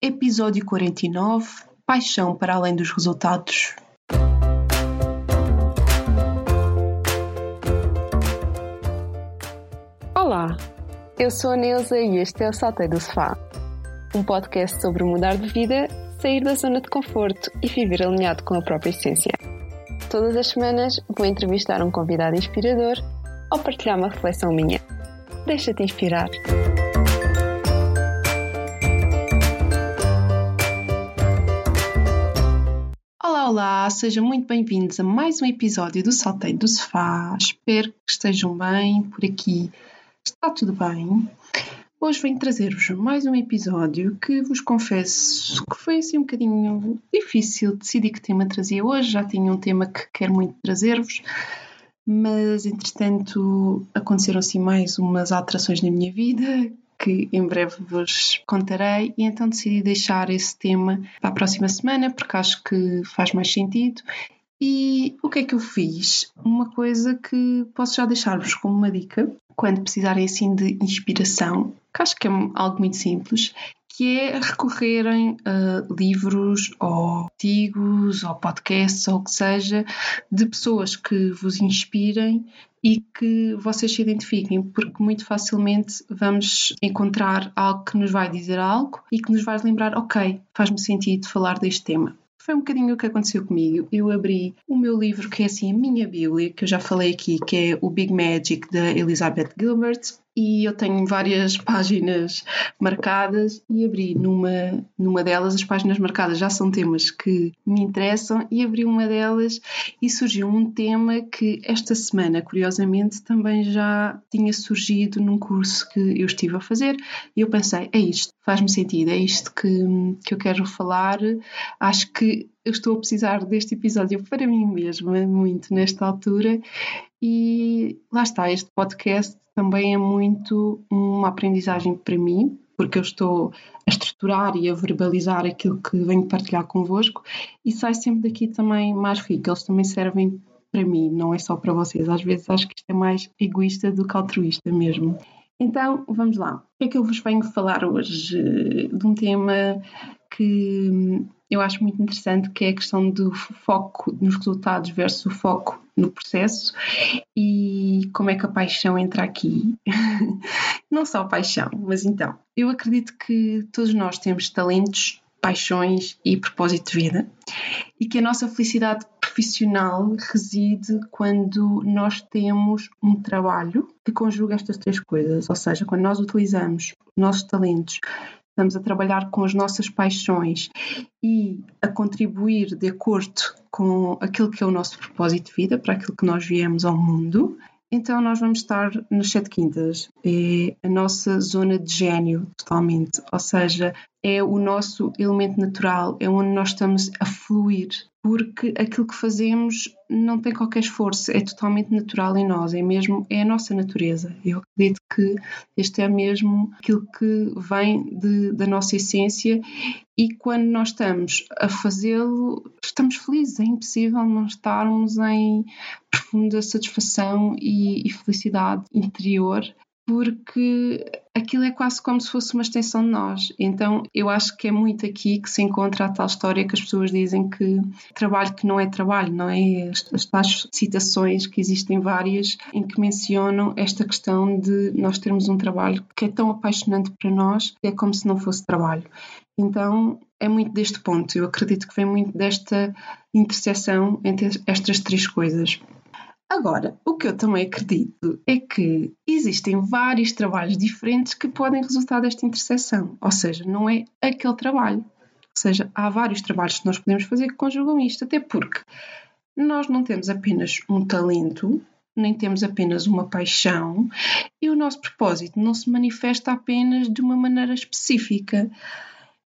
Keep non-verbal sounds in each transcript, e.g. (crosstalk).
Episódio 49 Paixão para além dos resultados. Olá, eu sou a Neuza e este é o Saltei do Sofá, um podcast sobre mudar de vida, sair da zona de conforto e viver alinhado com a própria essência. Todas as semanas vou entrevistar um convidado inspirador ou partilhar uma reflexão minha. Deixa-te inspirar. Olá, sejam muito bem-vindos a mais um episódio do Saltei do Sofá. Espero que estejam bem por aqui. Está tudo bem? Hoje venho trazer-vos mais um episódio que vos confesso que foi assim um bocadinho difícil decidir que tema trazia hoje. Já tinha um tema que quero muito trazer-vos, mas entretanto aconteceram assim mais umas alterações na minha vida que em breve vos contarei e então decidi deixar esse tema para a próxima semana porque acho que faz mais sentido. E o que é que eu fiz? Uma coisa que posso já deixar-vos como uma dica quando precisarem assim de inspiração, que acho que é algo muito simples, que é recorrerem a livros ou artigos ou podcasts ou o que seja de pessoas que vos inspirem e que vocês se identifiquem, porque muito facilmente vamos encontrar algo que nos vai dizer algo e que nos vai lembrar, ok, faz-me sentido falar deste tema. Foi um bocadinho o que aconteceu comigo. Eu abri o meu livro, que é assim a minha Bíblia, que eu já falei aqui, que é o Big Magic da Elizabeth Gilbert, e eu tenho várias (laughs) páginas marcadas e abri numa, numa delas, as páginas marcadas. Já são temas que me interessam e abri uma delas e surgiu um tema que esta semana, curiosamente, também já tinha surgido num curso que eu estive a fazer. E eu pensei, é isto, faz-me sentido, é isto que, que eu quero falar, acho que eu estou a precisar deste episódio para mim mesma, muito nesta altura, e lá está, este podcast também é muito uma aprendizagem para mim, porque eu estou a estruturar e a verbalizar aquilo que venho partilhar convosco e sai sempre daqui também mais rico. Eles também servem para mim, não é só para vocês. Às vezes acho que isto é mais egoísta do que altruísta mesmo. Então, vamos lá. O que é que eu vos venho falar hoje? De um tema que eu acho muito interessante, que é a questão do foco nos resultados versus o foco no processo e como é que a paixão entra aqui. (laughs) Não só a paixão, mas então, eu acredito que todos nós temos talentos, paixões e propósito de vida e que a nossa felicidade profissional reside quando nós temos um trabalho que conjuga estas três coisas, ou seja, quando nós utilizamos nossos talentos estamos a trabalhar com as nossas paixões e a contribuir de acordo com aquilo que é o nosso propósito de vida, para aquilo que nós viemos ao mundo, então nós vamos estar nas sete quintas. É a nossa zona de gênio, totalmente. Ou seja, é o nosso elemento natural, é onde nós estamos a fluir, porque aquilo que fazemos não tem qualquer esforço, é totalmente natural em nós, é mesmo, é a nossa natureza. Eu acredito que este é mesmo aquilo que vem de, da nossa essência e quando nós estamos a fazê-lo, estamos felizes, é impossível não estarmos em profunda satisfação e, e felicidade interior porque aquilo é quase como se fosse uma extensão de nós. Então eu acho que é muito aqui que se encontra a tal história que as pessoas dizem que trabalho que não é trabalho, não é? As, tais citações que existem várias em que mencionam esta questão de nós termos um trabalho que é tão apaixonante para nós que é como se não fosse trabalho. Então é muito deste ponto, eu acredito que vem muito desta interseção entre estas três coisas. Agora, o que eu também acredito é que existem vários trabalhos diferentes que podem resultar desta interseção, ou seja, não é aquele trabalho. Ou seja, há vários trabalhos que nós podemos fazer que conjugam isto, até porque nós não temos apenas um talento, nem temos apenas uma paixão e o nosso propósito não se manifesta apenas de uma maneira específica.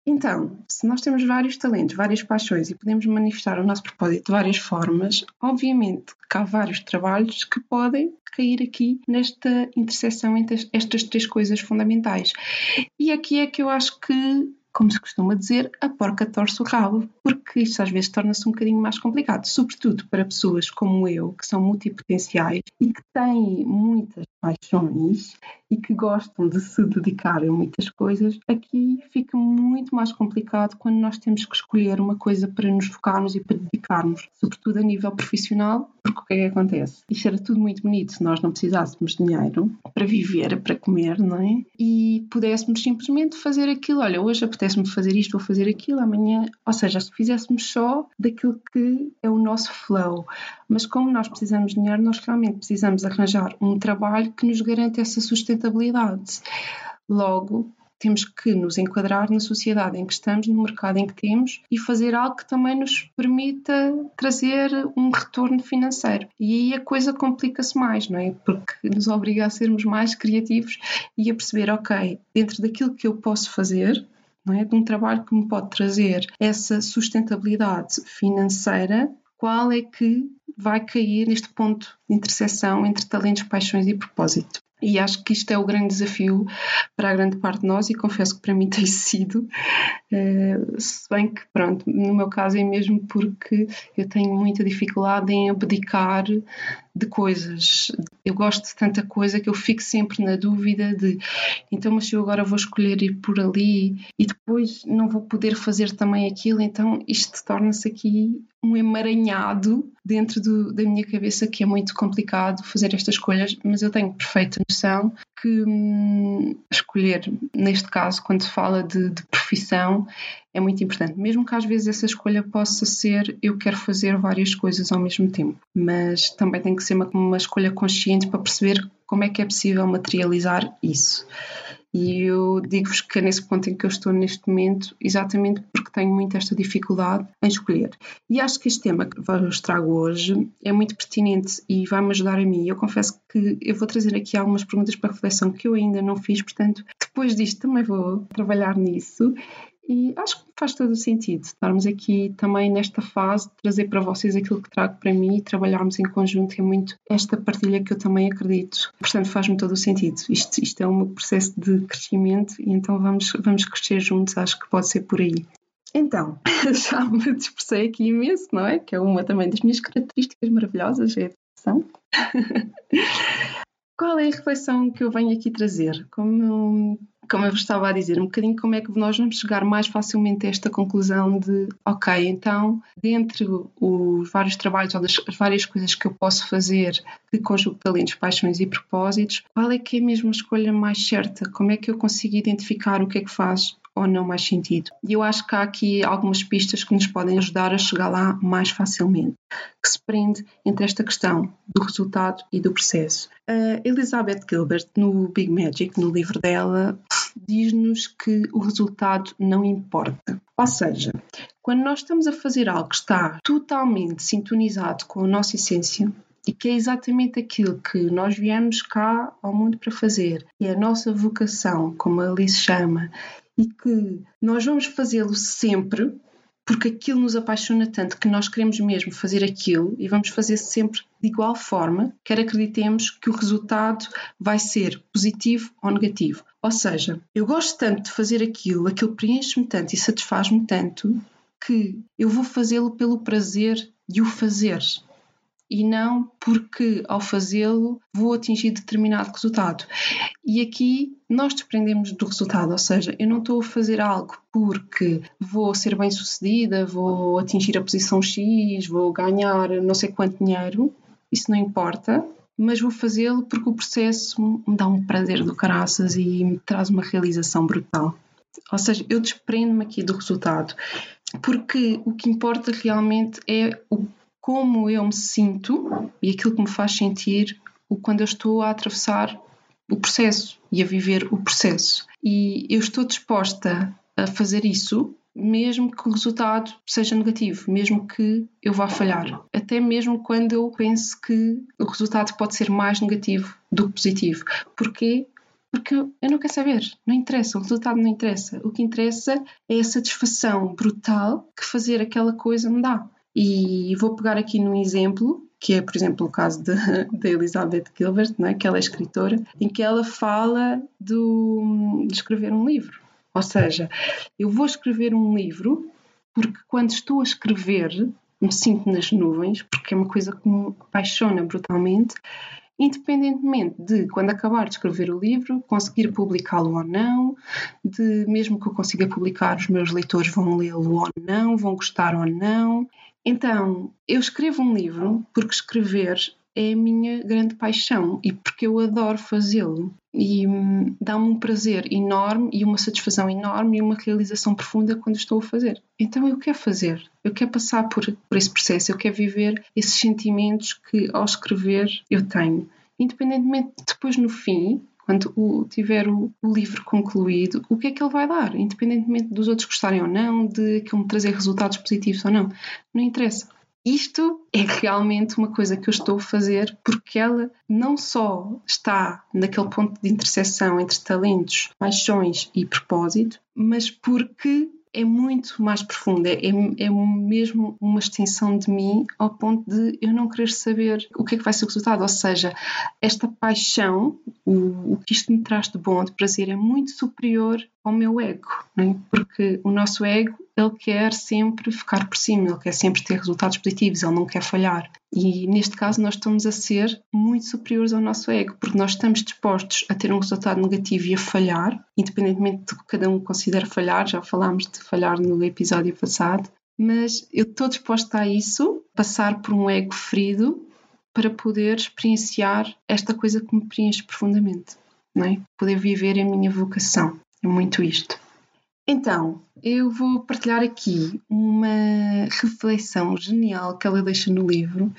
Então, se nós temos vários talentos, várias paixões e podemos manifestar o nosso propósito de várias formas, obviamente que há vários trabalhos que podem cair aqui nesta interseção entre estas três coisas fundamentais. E aqui é que eu acho que como se costuma dizer, a porca torce o rabo, porque isto às vezes torna-se um bocadinho mais complicado, sobretudo para pessoas como eu, que são multipotenciais e que têm muitas paixões e que gostam de se dedicar a muitas coisas, aqui fica muito mais complicado quando nós temos que escolher uma coisa para nos focarmos e para dedicarmos, sobretudo a nível profissional, que é que acontece? Isto era tudo muito bonito se nós não precisássemos de dinheiro para viver, para comer, não é? E pudéssemos simplesmente fazer aquilo, olha, hoje apetece-me fazer isto, vou fazer aquilo, amanhã, ou seja, se fizéssemos só daquilo que é o nosso flow. Mas como nós precisamos de dinheiro, nós realmente precisamos arranjar um trabalho que nos garante essa sustentabilidade. Logo, temos que nos enquadrar na sociedade em que estamos, no mercado em que temos e fazer algo que também nos permita trazer um retorno financeiro. E aí a coisa complica-se mais, não é? Porque nos obriga a sermos mais criativos e a perceber, ok, dentro daquilo que eu posso fazer, é? de um trabalho que me pode trazer essa sustentabilidade financeira, qual é que vai cair neste ponto de interseção entre talentos, paixões e propósito. E acho que isto é o grande desafio para a grande parte de nós, e confesso que para mim (laughs) tem sido, uh, se bem que, pronto, no meu caso é mesmo porque eu tenho muita dificuldade em abdicar de coisas. Eu gosto de tanta coisa que eu fico sempre na dúvida de então, mas se eu agora vou escolher ir por ali e depois não vou poder fazer também aquilo, então isto torna-se aqui um emaranhado dentro do, da minha cabeça que é muito complicado fazer estas escolhas, mas eu tenho perfeita noção que hum, escolher, neste caso, quando se fala de, de, profissão, é muito importante. Mesmo que às vezes essa escolha possa ser eu quero fazer várias coisas ao mesmo tempo, mas também tem que ser uma, uma escolha consciente para perceber como é que é possível materializar isso. E eu digo-vos que é nesse ponto em que eu estou neste momento, exatamente porque tenho muito esta dificuldade em escolher. E acho que este tema que vos trago hoje é muito pertinente e vai-me ajudar a mim. Eu confesso que eu vou trazer aqui algumas perguntas para reflexão que eu ainda não fiz, portanto, depois disto também vou trabalhar nisso e acho que faz todo o sentido estarmos aqui também nesta fase, trazer para vocês aquilo que trago para mim e trabalharmos em conjunto. É muito esta partilha que eu também acredito. Portanto, faz-me todo o sentido. Isto, isto é um processo de crescimento e então vamos, vamos crescer juntos. Acho que pode ser por aí. Então, (laughs) já me dispersei aqui imenso, não é? Que é uma também das minhas características maravilhosas, é a educação. (laughs) Qual é a reflexão que eu venho aqui trazer? Como como eu vos estava a dizer, um bocadinho como é que nós vamos chegar mais facilmente a esta conclusão de, ok, então, dentre os vários trabalhos ou das várias coisas que eu posso fazer de conjugo talentos, paixões e propósitos, qual é que é mesmo a escolha mais certa? Como é que eu consigo identificar o que é que faz ou não mais sentido. E eu acho que há aqui algumas pistas que nos podem ajudar a chegar lá mais facilmente, que se prende entre esta questão do resultado e do processo. A Elizabeth Gilbert, no Big Magic, no livro dela, diz-nos que o resultado não importa. Ou seja, quando nós estamos a fazer algo que está totalmente sintonizado com a nossa essência, e que é exatamente aquilo que nós viemos cá ao mundo para fazer, e é a nossa vocação, como a Alice chama, e que nós vamos fazê-lo sempre porque aquilo nos apaixona tanto que nós queremos mesmo fazer aquilo e vamos fazer sempre de igual forma, quer acreditemos que o resultado vai ser positivo ou negativo. Ou seja, eu gosto tanto de fazer aquilo, aquilo preenche-me tanto e satisfaz-me tanto que eu vou fazê-lo pelo prazer de o fazer. E não porque ao fazê-lo vou atingir determinado resultado. E aqui nós desprendemos do resultado, ou seja, eu não estou a fazer algo porque vou ser bem sucedida, vou atingir a posição X, vou ganhar não sei quanto dinheiro, isso não importa, mas vou fazê-lo porque o processo me dá um prazer do caraças e me traz uma realização brutal. Ou seja, eu desprendo-me aqui do resultado, porque o que importa realmente é o como eu me sinto e aquilo que me faz sentir quando eu estou a atravessar o processo e a viver o processo. E eu estou disposta a fazer isso, mesmo que o resultado seja negativo, mesmo que eu vá falhar. Até mesmo quando eu penso que o resultado pode ser mais negativo do que positivo. Porquê? Porque eu não quero saber, não interessa, o resultado não interessa. O que interessa é a satisfação brutal que fazer aquela coisa me dá. E vou pegar aqui num exemplo, que é, por exemplo, o caso da (laughs) Elizabeth Gilbert, né, que ela é escritora, em que ela fala do, de escrever um livro. Ou seja, eu vou escrever um livro porque quando estou a escrever me sinto nas nuvens, porque é uma coisa que me apaixona brutalmente, independentemente de quando acabar de escrever o livro, conseguir publicá-lo ou não, de mesmo que eu consiga publicar, os meus leitores vão lê-lo ou não, vão gostar ou não. Então, eu escrevo um livro porque escrever é a minha grande paixão e porque eu adoro fazê-lo. E hum, dá-me um prazer enorme e uma satisfação enorme e uma realização profunda quando estou a fazer. Então eu quero fazer, eu quero passar por, por esse processo, eu quero viver esses sentimentos que ao escrever eu tenho. Independentemente, depois no fim, quando o, tiver o, o, livro concluído, o que é que ele vai dar? Independentemente dos outros gostarem ou não, de que me trazer resultados positivos ou não. Não interessa. Isto é realmente uma coisa que eu estou a fazer porque ela não só está naquele ponto de interseção entre talentos, paixões e propósito, mas porque é muito mais profunda, é, é mesmo uma extensão de mim ao ponto de eu não querer saber o que é que vai ser o resultado. Ou seja, esta paixão, o, o que isto me traz de bom, de prazer, é muito superior ao meu ego, é? porque o nosso ego ele quer sempre ficar por cima, ele quer sempre ter resultados positivos, ele não quer falhar. E neste caso nós estamos a ser muito superiores ao nosso ego, porque nós estamos dispostos a ter um resultado negativo e a falhar, independentemente do que cada um considera falhar, já falámos de falhar no episódio passado, mas eu estou disposta a isso, passar por um ego ferido para poder experienciar esta coisa que me preenche profundamente, é? Poder viver a minha vocação. Muito isto. Então, eu vou partilhar aqui uma reflexão genial que ela deixa no livro,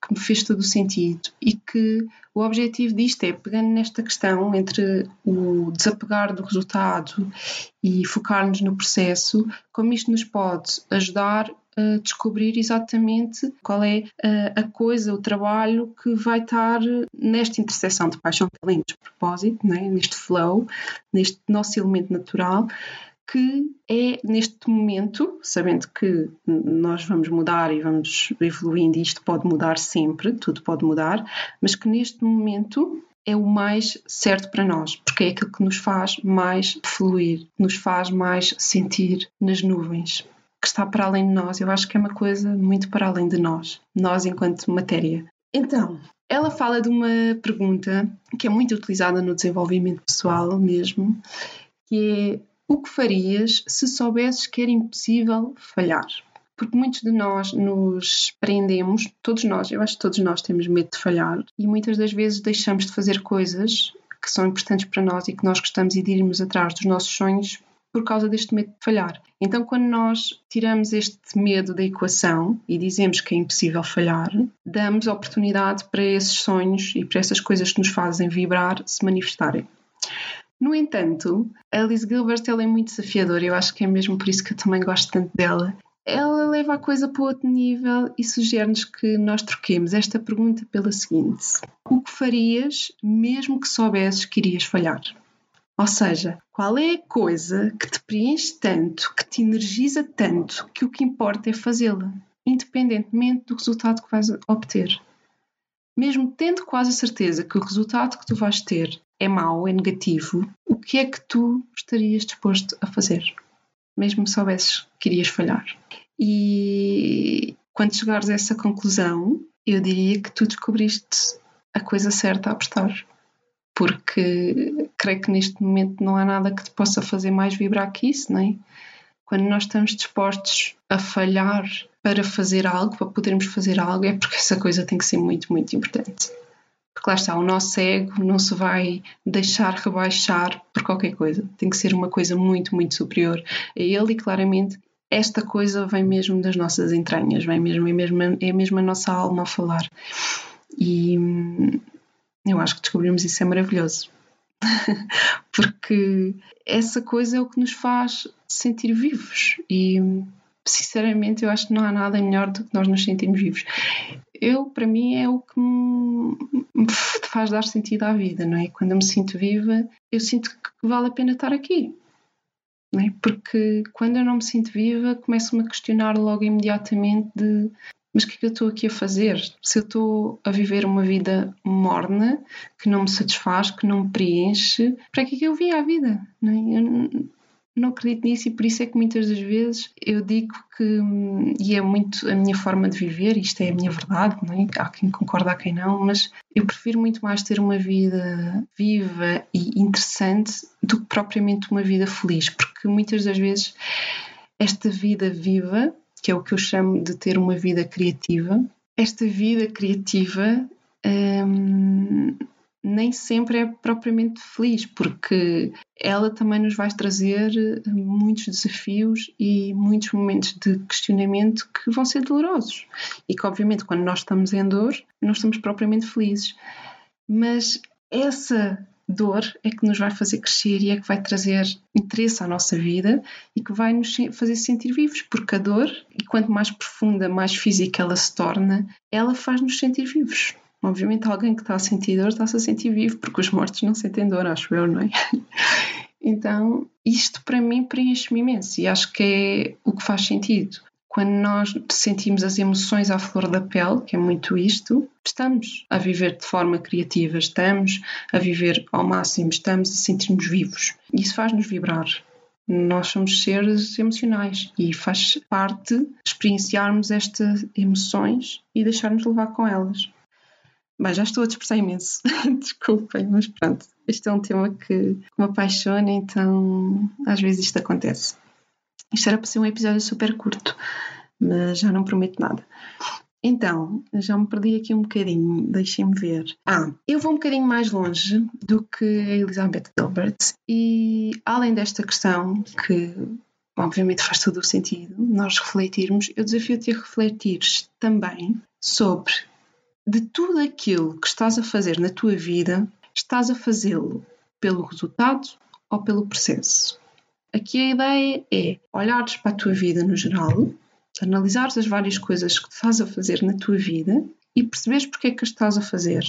que me fez todo o sentido e que o objetivo disto é, pegando nesta questão entre o desapegar do resultado e focar-nos no processo, como isto nos pode ajudar descobrir exatamente qual é a, coisa, o trabalho que vai estar nesta interseção de paixão, talento, propósito, né? neste flow, neste nosso elemento natural, que é neste momento, sabendo que nós vamos mudar e vamos evoluindo, e isto pode mudar sempre, tudo pode mudar, mas que neste momento é o mais certo para nós, porque é aquilo que nos faz mais fluir, nos faz mais sentir nas nuvens, que está para além de nós. Eu acho que é uma coisa muito para além de nós, nós enquanto matéria. Então, ela fala de uma pergunta que é muito utilizada no desenvolvimento pessoal mesmo, que é o que farias se soubesses que era impossível falhar? Porque muitos de nós nos prendemos, todos nós, eu acho que todos nós temos medo de falhar e muitas das vezes deixamos de fazer coisas que são importantes para nós e que nós gostamos de irmos atrás dos nossos sonhos por causa deste medo de falhar. Então, quando nós tiramos este medo da equação e dizemos que é impossível falhar, damos oportunidade para esses sonhos e para essas coisas que nos fazem vibrar se manifestarem. No entanto, a Alice Gilbert ela é muito desafiadora, eu acho que é mesmo por isso que eu também gosto tanto dela. Ela leva a coisa para outro nível e sugere-nos que nós troquemos esta pergunta pela seguinte: O que farias mesmo que soubesses que irias falhar? Ou seja, qual é a coisa que te preenche tanto, que te energiza tanto, que o que importa é fazê-la, independentemente do resultado que vais obter? Mesmo tendo quase a certeza que o resultado que tu vais ter é mau, é negativo, o que é que tu estarias disposto a fazer? Mesmo soubesses que irias falhar. E quando chegares a essa conclusão, eu diria que tu descobriste a coisa certa a apostar. Porque creio que neste momento não há nada que te possa fazer mais vibrar que isso, não é? Quando nós estamos dispostos a falhar para fazer algo, para podermos fazer algo, é porque essa coisa tem que ser muito, muito importante. Porque lá está, o nosso ego não se vai deixar rebaixar por qualquer coisa. Tem que ser uma coisa muito, muito superior a ele e claramente esta coisa vem mesmo das nossas entranhas, vem mesmo, é mesmo, é mesmo a nossa alma a falar. E hum, eu acho que descobrimos isso é maravilhoso. (laughs) Porque essa coisa é o que nos faz sentir vivos e sinceramente, eu acho que não há nada melhor do que nós nos sentirmos vivos. Eu, para mim, é o que me (laughs) faz dar sentido à vida, não é? Quando eu me sinto viva, eu sinto que vale a pena estar aqui. Não é? Porque quando eu não me sinto viva, começo-me a questionar logo imediatamente de mas o que é que eu estou aqui a fazer? Se eu estou a viver uma vida morna, que não me satisfaz, que não me preenche, para que é que eu vim à vida? É? eu, não acredito nisso e por isso é que muitas das vezes eu digo que, e é muito a minha forma de viver, isto é a minha verdade, não é? há quem concorda, há quem não, mas eu prefiro muito mais ter uma vida viva e interessante do que propriamente uma vida feliz, porque muitas das vezes esta vida viva, que é o que eu chamo de ter uma vida criativa, esta vida criativa hum, nem sempre é propriamente feliz, porque ela também nos vai trazer muitos desafios e muitos momentos de questionamento que vão ser dolorosos. E que, obviamente, quando nós estamos em dor, não estamos propriamente felizes. Mas essa dor é que nos vai fazer crescer e é que vai trazer interesse à nossa vida e que vai nos fazer sentir vivos, porque a dor, e quanto mais profunda, mais física ela se torna, ela faz-nos sentir vivos. Obviamente, alguém que está a sentir dor está-se a sentir vivo, porque os mortos não sentem dor, acho eu, não é? (laughs) Então, isto para mim preenche-me imenso e acho que é o que faz sentido. Quando nós sentimos as emoções à flor da pele, que é muito isto, estamos a viver de forma criativa, estamos a viver ao máximo, estamos a sentir-nos vivos. Isso faz-nos vibrar. Nós somos seres emocionais e faz parte experienciarmos estas emoções e deixarmos levar com elas. Bem, já estou a dispersar imenso. (laughs) Desculpem, mas pronto. Este é um tema que, me apaixona, então às vezes isto acontece. Isto era para ser um episódio super curto, mas já não prometo nada. Então, já me perdi aqui um bocadinho, deixem-me ver. Ah, eu vou um bocadinho mais longe do que a Elizabeth Gilbert e além desta questão que obviamente faz todo o sentido nós refletirmos, eu desafio-te a refletir também sobre de tudo aquilo que estás a fazer na tua vida, estás a fazê-lo pelo resultado ou pelo processo. Aqui a ideia é olhares para a tua vida no geral, analisares as várias coisas que estás a fazer na tua vida e perceberes porque é que as estás a fazer.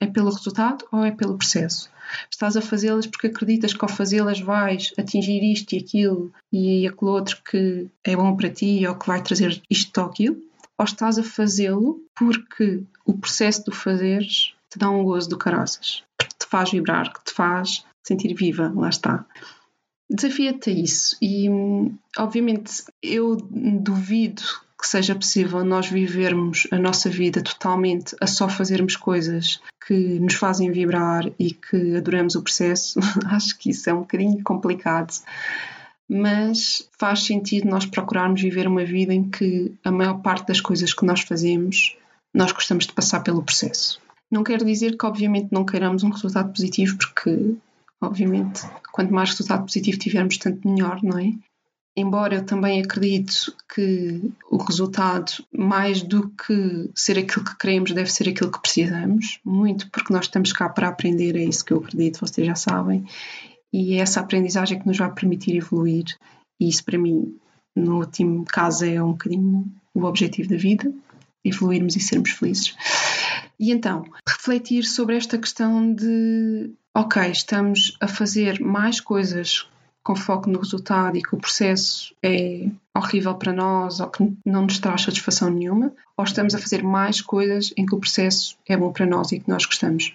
É pelo resultado ou é pelo processo? Estás a fazê-las porque acreditas que ao fazê-las vais atingir isto e aquilo e aquele outro que é bom para ti ou que vai trazer isto ou aquilo? ou estás a fazê-lo porque o processo de o fazeres te dá um gozo do caraças, que te faz vibrar, que te faz sentir viva, lá está. Desafia-te a isso e, obviamente, eu duvido que seja possível nós vivermos a nossa vida totalmente a só fazermos coisas que nos fazem vibrar e que adoramos o processo. (laughs) Acho que isso é um bocadinho complicado mas faz sentido nós procurarmos viver uma vida em que a maior parte das coisas que nós fazemos nós gostamos de passar pelo processo. Não quero dizer que, obviamente, não queiramos um resultado positivo, porque, obviamente, quanto mais resultado positivo tivermos, tanto melhor, não é? Embora eu também acredito que o resultado, mais do que ser aquilo que queremos, deve ser aquilo que precisamos, muito porque nós estamos cá para aprender, é isso que eu acredito, vocês já sabem, e é essa aprendizagem que nos vai permitir evoluir. E isso, para mim, no último caso, é um bocadinho o objetivo da vida: evoluirmos e sermos felizes. E então, refletir sobre esta questão de, ok, estamos a fazer mais coisas com foco no resultado e que o processo é horrível para nós ou que não nos traz satisfação nenhuma, ou estamos a fazer mais coisas em que o processo é bom para nós e que nós gostamos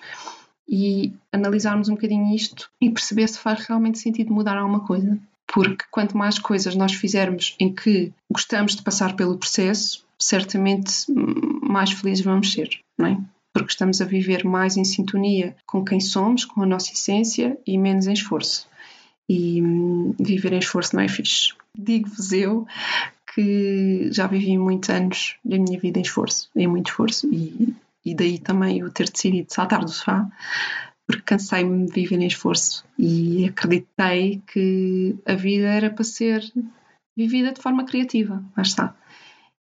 e analisarmos um bocadinho isto e perceber se faz realmente sentido mudar alguma coisa. Porque quanto mais coisas nós fizermos em que gostamos de passar pelo processo, certamente mais felizes vamos ser, não é? Porque estamos a viver mais em sintonia com quem somos, com a nossa essência e menos em esforço. E hum, viver em esforço não é fixe. Digo-vos eu que já vivi muitos anos da minha vida em esforço, em muito esforço, e e daí também eu ter decidido saltar do sofá, porque cansei-me de viver em esforço e acreditei que a vida era para ser vivida de forma criativa, lá está,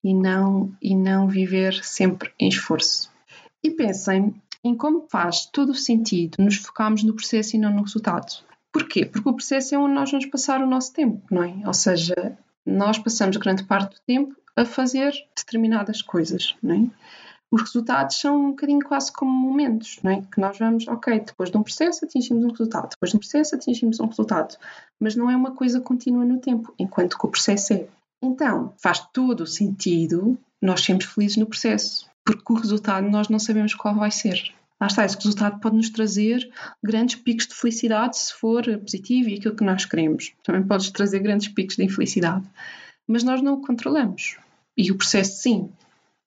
e não, e não viver sempre em esforço. E pensem em como faz todo o sentido nos focarmos no processo e não no resultado. Porquê? Porque o processo é onde nós vamos passar o nosso tempo, não é? Ou seja, nós passamos grande parte do tempo a fazer determinadas coisas, não é? os resultados são um bocadinho quase como momentos, não é? Que nós vamos, ok, depois de um processo atingimos um resultado, depois de um processo atingimos um resultado, mas não é uma coisa contínua no tempo, enquanto que o processo é. Então, faz todo o sentido nós sermos felizes no processo, porque o resultado nós não sabemos qual vai ser. lá está, esse resultado pode nos trazer grandes picos de felicidade se for positivo e aquilo que nós queremos. Também pode trazer grandes picos de infelicidade. Mas nós não o controlamos. E o processo, sim.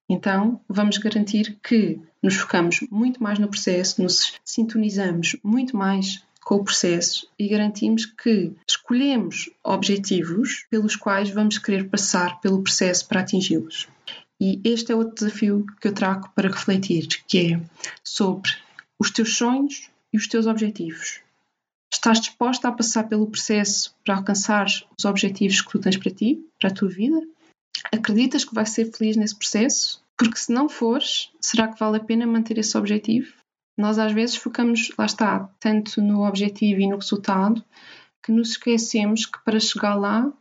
Então, vamos garantir que nos focamos muito mais no processo, nos sintonizamos muito mais com o processo e garantimos que escolhemos objetivos pelos quais vamos querer passar pelo processo para atingi-los. E este é outro desafio que eu trago para refletir, que é sobre os teus sonhos e os teus objetivos. Estás disposta a passar pelo processo para alcançar os objetivos que tu tens para ti, para a tua vida? Acreditas que vais ser feliz nesse processo? Porque se não fores, será que vale a pena manter esse objetivo? Nós às vezes focamos, lá está, tanto no objetivo e no resultado, que nos esquecemos que para chegar lá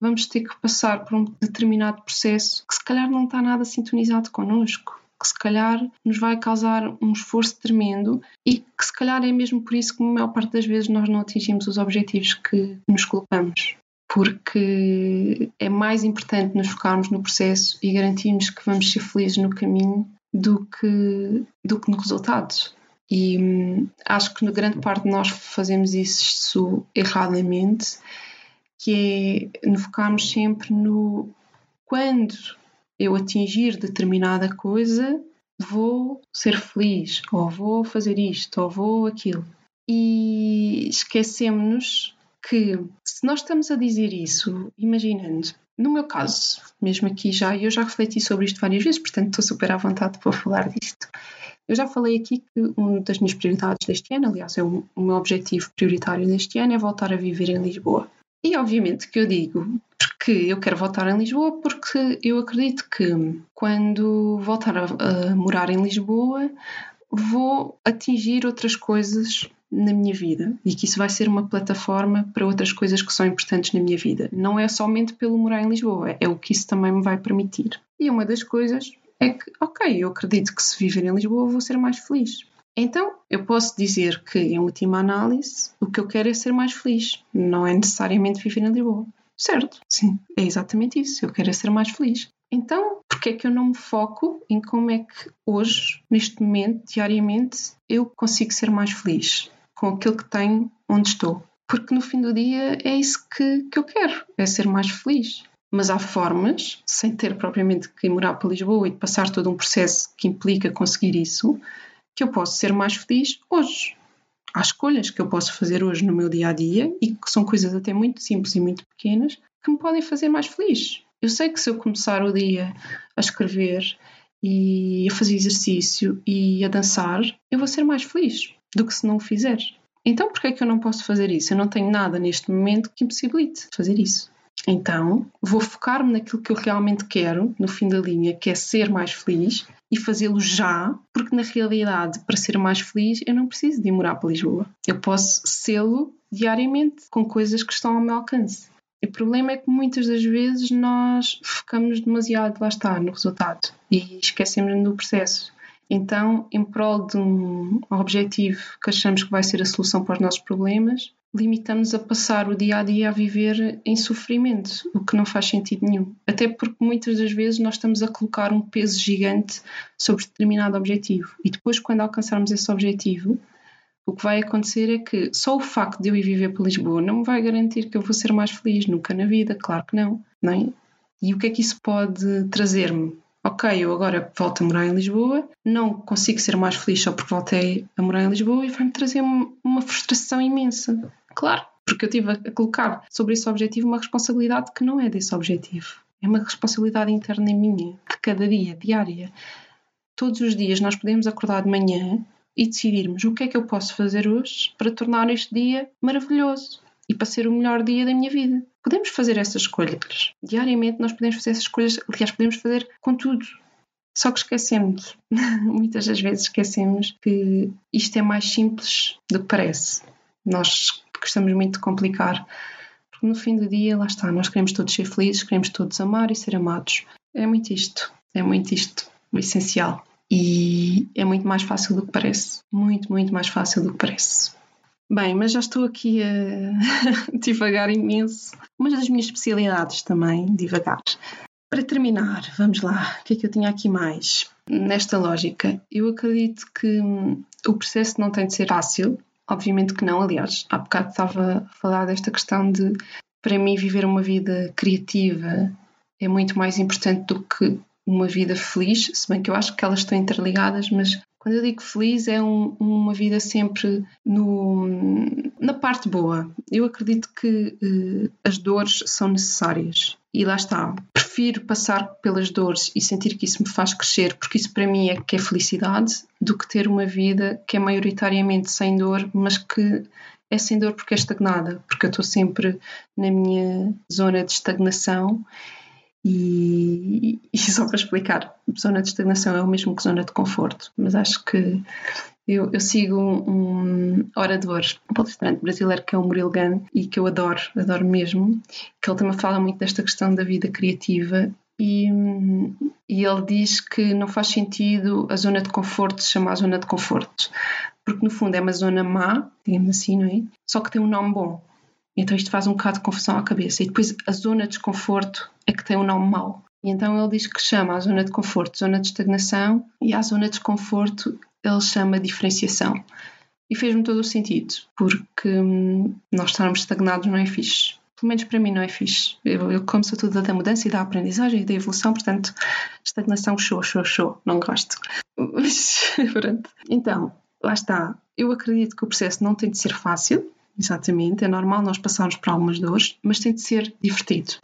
vamos ter que passar por um determinado processo que se calhar não está nada sintonizado connosco, que se calhar nos vai causar um esforço tremendo e que se calhar é mesmo por isso que a maior parte das vezes nós não atingimos os objetivos que nos colocamos. Porque é mais importante nos focarmos no processo e garantirmos que vamos ser felizes no caminho do que, do que no resultado. E hum, acho que na grande parte de nós fazemos isso erradamente que é focarmos sempre no quando eu atingir determinada coisa, vou ser feliz, ou vou fazer isto, ou vou aquilo. E esquecemos que se nós estamos a dizer isso, imaginando, no meu caso, mesmo aqui já, eu já refleti sobre isto várias vezes, portanto estou super à vontade para falar disto. Eu já falei aqui que uma das minhas prioridades deste ano, aliás, é o meu objetivo prioritário deste ano, é voltar a viver em Lisboa. E obviamente que eu digo que eu quero voltar em Lisboa porque eu acredito que quando voltar a, a morar em Lisboa vou atingir outras coisas na minha vida e que isso vai ser uma plataforma para outras coisas que são importantes na minha vida. Não é somente pelo morar em Lisboa, é o que isso também me vai permitir. E uma das coisas é que, ok, eu acredito que se viver em Lisboa vou ser mais feliz. Então, eu posso dizer que, em última análise, o que eu quero é ser mais feliz, não é necessariamente viver em Lisboa. Certo, sim, é exatamente isso. Eu quero é ser mais feliz. Então, por que é que eu não me foco em como é que hoje, neste momento, diariamente, eu consigo ser mais feliz com aquilo que tenho onde estou? Porque no fim do dia é isso que, que eu quero, é ser mais feliz. Mas há formas, sem ter propriamente que morar para Lisboa e passar todo um processo que implica conseguir isso, que eu posso ser mais feliz hoje. Há escolhas que eu posso fazer hoje no meu dia a dia e que são coisas até muito simples e muito pequenas que me podem fazer mais feliz. Eu sei que se eu começar o dia a escrever e a fazer exercício e a dançar, eu vou ser mais feliz do que se não o fizer. Então, por que é que eu não posso fazer isso? Eu não tenho nada neste momento que impossibilite fazer isso. Então, vou focar-me naquilo que eu realmente quero, no fim da linha, que é ser mais feliz e fazê-lo já, porque na realidade, para ser mais feliz, eu não preciso de ir morar para Lisboa. Eu posso sê-lo diariamente com coisas que estão ao meu alcance. O problema é que muitas das vezes nós focamos demasiado, lá está, no resultado e esquecemos do processo. Então, em prol de um objetivo que achamos que vai ser a solução para os nossos problemas, limitamos a passar o dia a dia a viver em sofrimento, o que não faz sentido nenhum. Até porque muitas das vezes nós estamos a colocar um peso gigante sobre determinado objetivo e depois, quando alcançarmos esse objetivo, o que vai acontecer é que só o facto de eu ir viver para Lisboa não vai garantir que eu vou ser mais feliz nunca na vida, claro que não, não é? E o que é que isso pode trazer-me? ok, eu agora volto a morar em Lisboa, não consigo ser mais feliz só porque voltei a morar em Lisboa e vai-me trazer uma frustração imensa. Claro, porque eu tive a colocar sobre esse objetivo uma responsabilidade que não é desse objetivo. É uma responsabilidade interna minha, de cada dia, diária. Todos os dias nós podemos acordar de manhã e decidirmos o que é que eu posso fazer hoje para tornar este dia maravilhoso e para ser o melhor dia da minha vida. Podemos fazer essas escolhas. Diariamente nós podemos fazer essas escolhas, aliás, podemos fazer com tudo. Só que esquecemos, (laughs) muitas das vezes esquecemos que isto é mais simples do que parece. Nós gostamos muito de complicar, porque no fim do dia, lá está, nós queremos todos ser felizes, queremos todos amar e ser amados. É muito isto, é muito isto, o essencial. E é muito mais fácil do que parece. Muito, muito mais fácil do que parece. Bem, mas já estou aqui a (laughs) divagar imenso. Uma das minhas especialidades também, divagar. Para terminar, vamos lá, o que é que eu tinha aqui mais? Nesta lógica, eu acredito que o processo não tem de ser fácil, obviamente que não. Aliás, há bocado estava a falar desta questão de, para mim, viver uma vida criativa é muito mais importante do que uma vida feliz, se bem que eu acho que elas estão interligadas, mas quando eu digo feliz é um, uma vida sempre no, na parte boa. Eu acredito que uh, as dores são necessárias e lá está. Prefiro passar pelas dores e sentir que isso me faz crescer, porque isso para mim é que é felicidade, do que ter uma vida que é maioritariamente sem dor, mas que é sem dor porque é estagnada, porque eu estou sempre na minha zona de estagnação. E, e, (laughs) só para explicar, zona de estagnação é o mesmo que zona de conforto, mas acho que eu, eu sigo um, um orador, um palestrante brasileiro que é o Murilo Gun e que eu adoro, adoro mesmo, que ele também fala muito desta questão da vida criativa e, e ele diz que não faz sentido a zona de conforto se chamar zona de conforto, porque no fundo é uma zona má, digamos assim, não é? Só que tem um nome bom. Então isto faz um bocado de confusão à cabeça. E depois a zona de desconforto é que tem um nome mau. E então ele diz que chama a zona de conforto zona de estagnação e a zona de desconforto ele chama diferenciação. E fez-me todo o sentido, porque hum, nós estarmos estagnados não é fixe. Pelo menos para mim não é fixe. Eu, eu como sou toda da mudança e da aprendizagem e da evolução, portanto, estagnação, show, show, show, não gosto. Mas, (laughs) pronto. Então, lá está. Eu acredito que o processo não tem de ser fácil, exatamente. É normal nós passarmos por algumas dores, mas tem de ser divertido.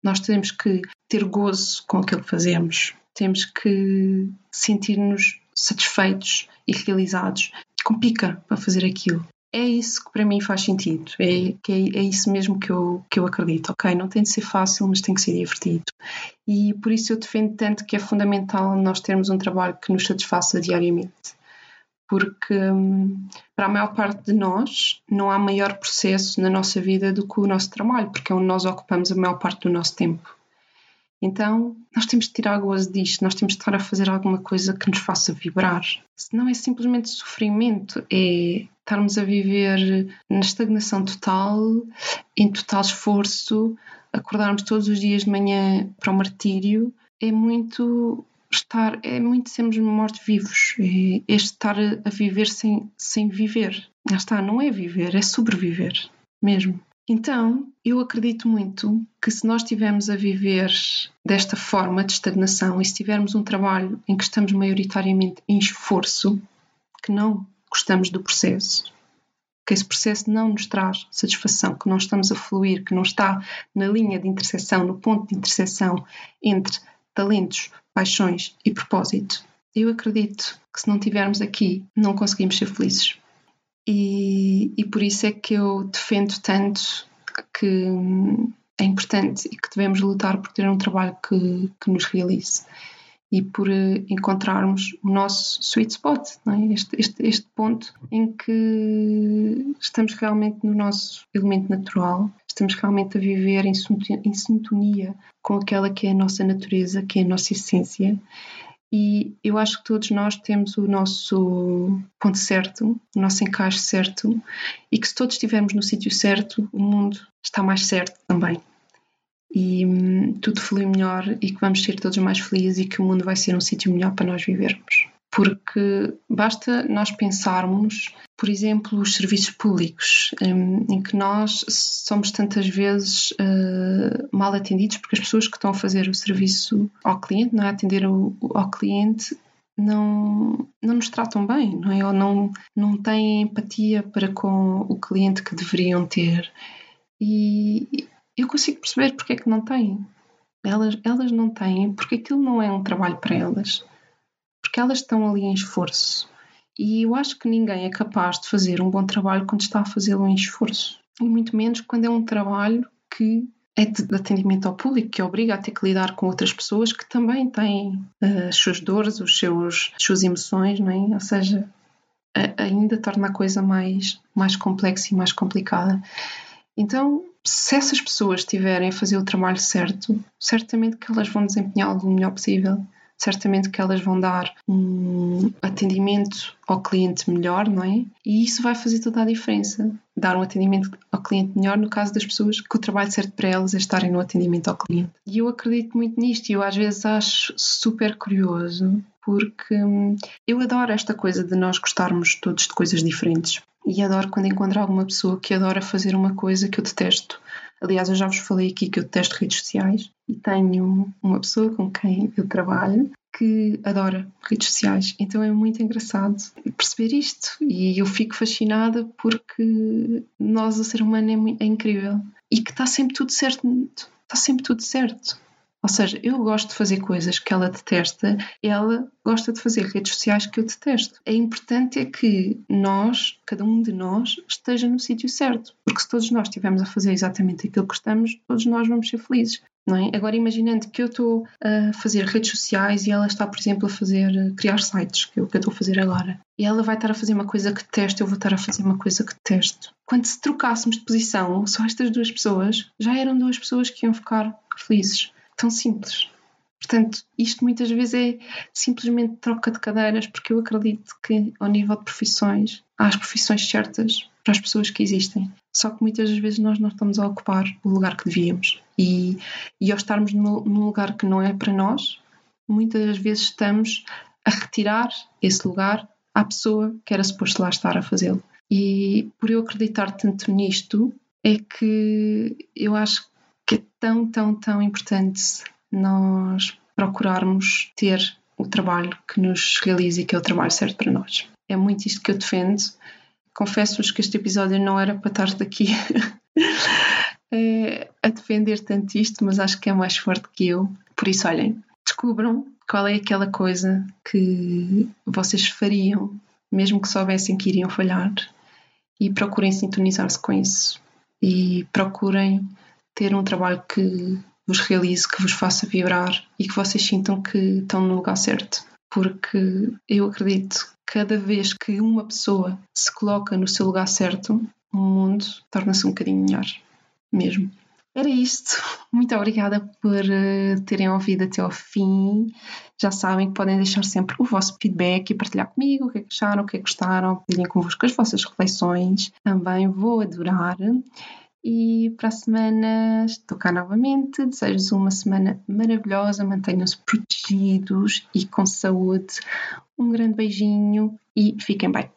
Nós temos que ter gozo com aquilo que fazemos, temos que sentir-nos satisfeitos e realizados, com pica para fazer aquilo. É isso que para mim faz sentido, é, que é, é, isso mesmo que eu, que eu acredito, ok? Não tem de ser fácil, mas tem que ser divertido. E por isso eu defendo tanto que é fundamental nós termos um trabalho que nos satisfaça diariamente porque hum, para a maior parte de nós não há maior processo na nossa vida do que o nosso trabalho, porque é onde nós ocupamos a maior parte do nosso tempo. Então, nós temos de tirar gozo disto, nós temos de estar a fazer alguma coisa que nos faça vibrar. Senão é simplesmente sofrimento, é estarmos a viver na estagnação total, em total esforço, acordarmos todos os dias de manhã para o martírio, é muito estar, é muito sermos mortos-vivos, é, é estar a viver sem, sem viver. Já está, não é viver, é sobreviver mesmo. Então, eu acredito muito que se nós estivermos a viver desta forma de estagnação e se tivermos um trabalho em que estamos maioritariamente em esforço, que não gostamos do processo, que esse processo não nos traz satisfação, que não estamos a fluir, que não está na linha de interseção, no ponto de interseção entre talentos, paixões e propósito. Eu acredito que se não tivermos aqui, não conseguimos ser felizes. E, e por isso é que eu defendo tanto que é importante e que devemos lutar por ter um trabalho que, que nos realize e por eh, encontrarmos o nosso sweet spot, é? este, este, este ponto em que estamos realmente no nosso elemento natural, estamos realmente a viver em, em sintonia com aquela que é a nossa natureza, que é a nossa essência. E eu acho que todos nós temos o nosso ponto certo, o nosso encaixe certo, e que se todos estivermos no sítio certo, o mundo está mais certo também e hum, tudo flui melhor e que vamos ser todos mais felizes e que o mundo vai ser um sítio melhor para nós vivermos. Porque basta nós pensarmos, por exemplo, os serviços públicos, hum, em que nós somos tantas vezes uh, mal atendidos, porque as pessoas que estão a fazer o serviço ao cliente, não é? Atender o, ao cliente, não, não nos tratam bem, não é? Ou não, não têm empatia para com o cliente que deveriam ter. E, eu consigo perceber porque é que não têm. Elas, elas não têm porque aquilo não é um trabalho para elas. Porque elas estão ali em esforço. E eu acho que ninguém é capaz de fazer um bom trabalho quando está a fazê-lo em esforço. E muito menos quando é um trabalho que é de atendimento ao público, que obriga a ter que lidar com outras pessoas que também têm uh, as suas dores, os seus, as suas emoções, não é? Ou seja, a, ainda torna a coisa mais, mais complexa e mais complicada. Então, se essas pessoas estiverem a fazer o trabalho certo, certamente que elas vão desempenhá-lo do melhor possível. Certamente que elas vão dar um atendimento ao cliente melhor, não é? E isso vai fazer toda a diferença. Dar um atendimento ao cliente melhor no caso das pessoas que o trabalho certo para elas é estarem no atendimento ao cliente. E eu acredito muito nisto e eu às vezes acho super curioso porque hum, eu adoro esta coisa de nós gostarmos todos de coisas diferentes. E adoro quando encontro alguma pessoa que adora fazer uma coisa que eu detesto. Aliás, eu já vos falei aqui que eu detesto redes sociais e tenho uma pessoa com quem eu trabalho que adora redes sociais. Então é muito engraçado perceber isto e eu fico fascinada porque nós, o ser humano, é, é incrível e que está sempre tudo certo. Está sempre tudo certo. Ou seja, eu gosto de fazer coisas que ela detesta, ela gosta de fazer redes sociais que eu detesto. É importante é que nós, cada um de nós, esteja no sítio certo, porque se todos nós estivermos a fazer exatamente aquilo que estamos, todos nós vamos ser felizes. É? Agora imaginando que eu estou a fazer redes sociais e ela está, por exemplo, a fazer criar sites, que é o que eu estou a fazer agora. E ela vai estar a fazer uma coisa que detesto, eu vou estar a fazer uma coisa que detesto. Quando se trocássemos de posição, só estas duas pessoas, já eram duas pessoas que iam ficar felizes tão simples. Portanto, isto muitas vezes é simplesmente troca de cadeiras, porque eu acredito que, ao nível de profissões, há as profissões certas para as pessoas que existem. Só que muitas vezes nós não estamos a ocupar o lugar que devíamos. E, e ao estarmos num lugar que não é para nós, muitas vezes estamos a retirar esse lugar à pessoa que era suposto lá estar a fazê-lo. E por eu acreditar tanto nisto, é que eu acho tão, tão, tão importante nós procurarmos ter o trabalho que nos realiza e que é o trabalho certo para nós. É muito isto que eu defendo. Confesso-vos que este episódio não era para estar daqui (laughs) eh, a defender tanto isto, mas acho que é mais forte que eu. Por isso, olhem, descubram qual é aquela coisa que vocês fariam, mesmo que soubessem que iriam falhar, e procurem sintonizar-se com isso. E procurem ter um trabalho que vos realize, que vos faça vibrar e que vocês sintam que estão no lugar certo. Porque eu acredito que cada vez que uma pessoa se coloca no seu lugar certo, o mundo torna-se um bocadinho melhor. Mesmo. Era isto. (laughs) Muito obrigada por uh, terem ouvido até ao fim. Já sabem que podem deixar sempre o vosso feedback e partilhar comigo o que é acharam, o que é que gostaram, partilhem convosco as vossas reflexões. Também vou adorar. E para a semana estou cá novamente. Desejo-vos uma semana maravilhosa. Mantenham-se protegidos e com saúde. Um grande beijinho e fiquem bem.